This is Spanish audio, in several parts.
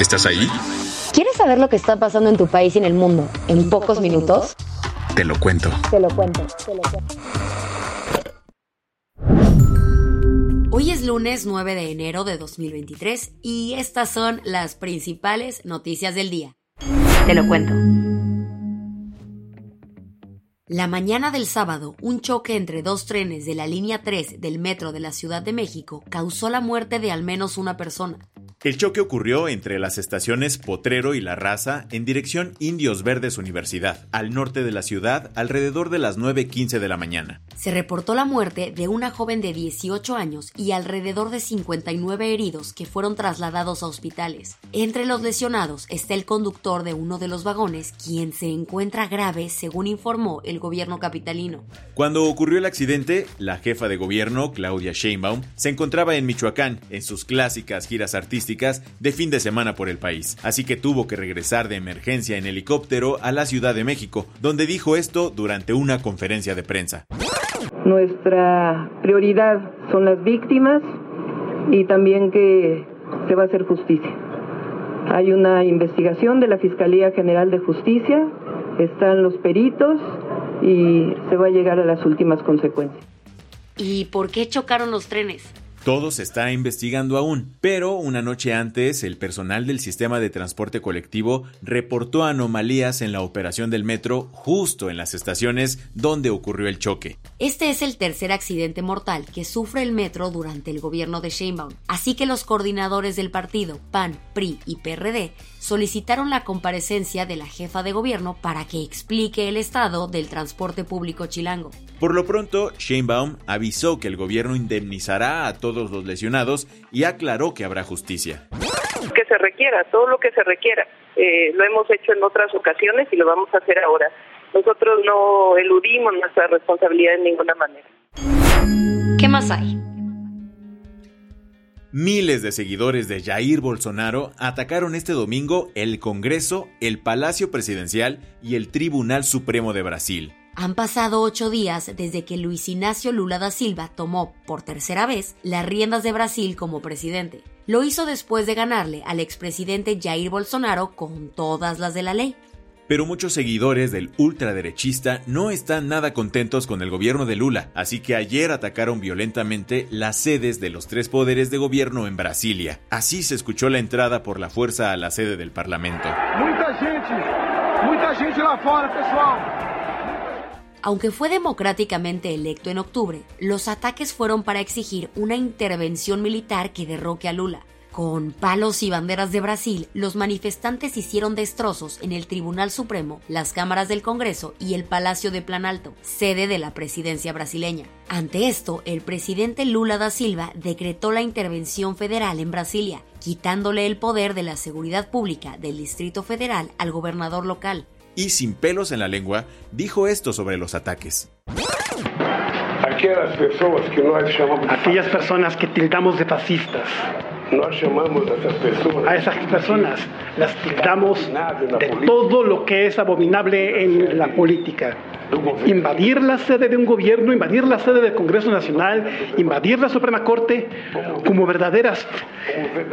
¿Estás ahí? ¿Quieres saber lo que está pasando en tu país y en el mundo en pocos minutos? Te lo cuento. Te lo cuento, te lo cuento. Hoy es lunes 9 de enero de 2023 y estas son las principales noticias del día. Te lo cuento. La mañana del sábado, un choque entre dos trenes de la línea 3 del metro de la Ciudad de México causó la muerte de al menos una persona. El choque ocurrió entre las estaciones Potrero y La Raza en dirección Indios Verdes Universidad, al norte de la ciudad, alrededor de las 9.15 de la mañana. Se reportó la muerte de una joven de 18 años y alrededor de 59 heridos que fueron trasladados a hospitales. Entre los lesionados está el conductor de uno de los vagones, quien se encuentra grave, según informó el gobierno capitalino. Cuando ocurrió el accidente, la jefa de gobierno, Claudia Sheinbaum, se encontraba en Michoacán en sus clásicas giras artísticas de fin de semana por el país, así que tuvo que regresar de emergencia en helicóptero a la Ciudad de México, donde dijo esto durante una conferencia de prensa. Nuestra prioridad son las víctimas y también que se va a hacer justicia. Hay una investigación de la Fiscalía General de Justicia, están los peritos y se va a llegar a las últimas consecuencias. ¿Y por qué chocaron los trenes? Todo se está investigando aún, pero una noche antes el personal del sistema de transporte colectivo reportó anomalías en la operación del metro justo en las estaciones donde ocurrió el choque. Este es el tercer accidente mortal que sufre el metro durante el gobierno de Sheinbaum, así que los coordinadores del partido PAN, PRI y PRD solicitaron la comparecencia de la jefa de gobierno para que explique el estado del transporte público chilango. Por lo pronto, Sheinbaum avisó que el gobierno indemnizará a todos los lesionados y aclaró que habrá justicia. Que se requiera, todo lo que se requiera. Eh, lo hemos hecho en otras ocasiones y lo vamos a hacer ahora. Nosotros no eludimos nuestra responsabilidad en ninguna manera. ¿Qué más hay? Miles de seguidores de Jair Bolsonaro atacaron este domingo el Congreso, el Palacio Presidencial y el Tribunal Supremo de Brasil. Han pasado ocho días desde que Luis Ignacio Lula da Silva tomó, por tercera vez, las riendas de Brasil como presidente. Lo hizo después de ganarle al expresidente Jair Bolsonaro con todas las de la ley. Pero muchos seguidores del ultraderechista no están nada contentos con el gobierno de Lula, así que ayer atacaron violentamente las sedes de los tres poderes de gobierno en Brasilia. Así se escuchó la entrada por la fuerza a la sede del Parlamento. Muita gente, muita gente lá fora, pessoal. Aunque fue democráticamente electo en octubre, los ataques fueron para exigir una intervención militar que derroque a Lula. Con palos y banderas de Brasil, los manifestantes hicieron destrozos en el Tribunal Supremo, las cámaras del Congreso y el Palacio de Planalto, sede de la presidencia brasileña. Ante esto, el presidente Lula da Silva decretó la intervención federal en Brasilia, quitándole el poder de la seguridad pública del Distrito Federal al gobernador local. Y sin pelos en la lengua, dijo esto sobre los ataques. Aquelas pessoas que Aquellas personas que tildamos de fascistas, nós chamamos essas pessoas a esas personas. Las tildamos de todo lo que es abominable en la política. Invadir la sede de un gobierno, invadir la sede del Congreso Nacional, invadir la Suprema Corte como verdaderas,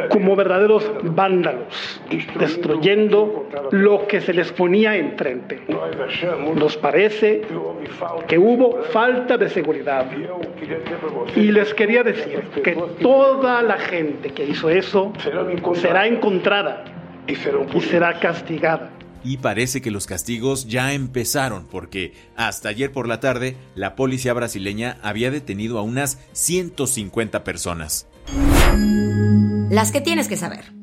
como verdaderos vándalos, destruyendo lo que se les ponía enfrente. Nos parece que hubo falta de seguridad. Y les quería decir que toda la gente que hizo eso será encontrada y será castigada. Y parece que los castigos ya empezaron porque hasta ayer por la tarde la policía brasileña había detenido a unas 150 personas. Las que tienes que saber.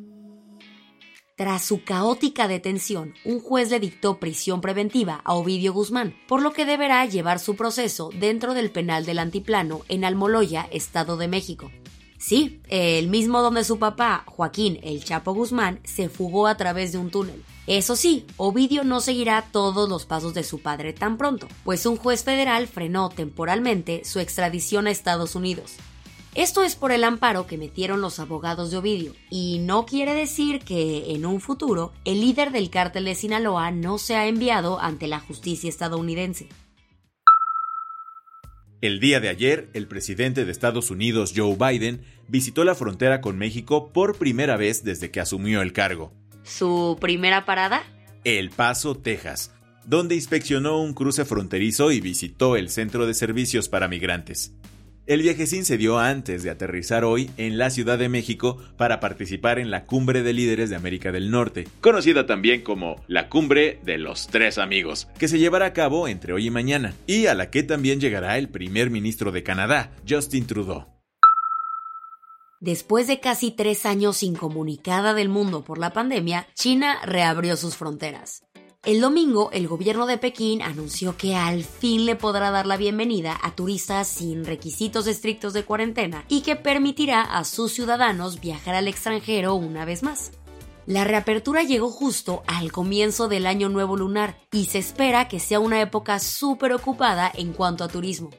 Tras su caótica detención, un juez le dictó prisión preventiva a Ovidio Guzmán, por lo que deberá llevar su proceso dentro del penal del Antiplano en Almoloya, Estado de México. Sí, el mismo donde su papá, Joaquín El Chapo Guzmán, se fugó a través de un túnel. Eso sí, Ovidio no seguirá todos los pasos de su padre tan pronto, pues un juez federal frenó temporalmente su extradición a Estados Unidos. Esto es por el amparo que metieron los abogados de Ovidio, y no quiere decir que en un futuro el líder del cártel de Sinaloa no sea enviado ante la justicia estadounidense. El día de ayer, el presidente de Estados Unidos, Joe Biden, visitó la frontera con México por primera vez desde que asumió el cargo. ¿Su primera parada? El Paso, Texas, donde inspeccionó un cruce fronterizo y visitó el Centro de Servicios para Migrantes. El viajecín se dio antes de aterrizar hoy en la Ciudad de México para participar en la Cumbre de Líderes de América del Norte, conocida también como la Cumbre de los Tres Amigos, que se llevará a cabo entre hoy y mañana, y a la que también llegará el primer ministro de Canadá, Justin Trudeau. Después de casi tres años incomunicada del mundo por la pandemia, China reabrió sus fronteras. El domingo, el gobierno de Pekín anunció que al fin le podrá dar la bienvenida a turistas sin requisitos estrictos de cuarentena y que permitirá a sus ciudadanos viajar al extranjero una vez más. La reapertura llegó justo al comienzo del año nuevo lunar y se espera que sea una época súper ocupada en cuanto a turismo.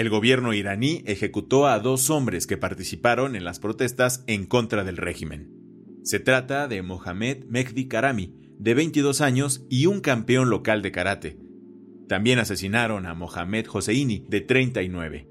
El gobierno iraní ejecutó a dos hombres que participaron en las protestas en contra del régimen. Se trata de Mohamed Mehdi Karami, de 22 años y un campeón local de karate. También asesinaron a Mohamed Hosseini, de 39.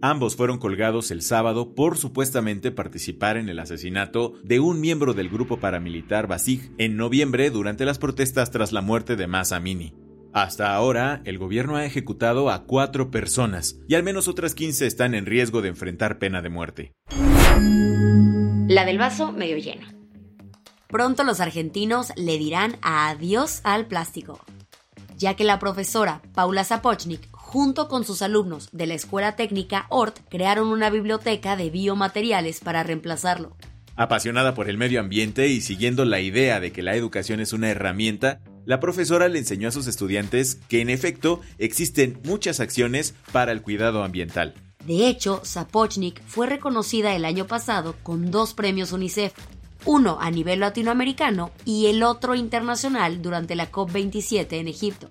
Ambos fueron colgados el sábado por supuestamente participar en el asesinato de un miembro del grupo paramilitar Basij en noviembre durante las protestas tras la muerte de Masa Amini. Hasta ahora, el gobierno ha ejecutado a cuatro personas y al menos otras 15 están en riesgo de enfrentar pena de muerte. La del vaso medio lleno. Pronto los argentinos le dirán adiós al plástico, ya que la profesora Paula Zapochnik, junto con sus alumnos de la Escuela Técnica ORT, crearon una biblioteca de biomateriales para reemplazarlo. Apasionada por el medio ambiente y siguiendo la idea de que la educación es una herramienta, la profesora le enseñó a sus estudiantes que en efecto existen muchas acciones para el cuidado ambiental. De hecho, Zapochnik fue reconocida el año pasado con dos premios UNICEF, uno a nivel latinoamericano y el otro internacional durante la COP27 en Egipto.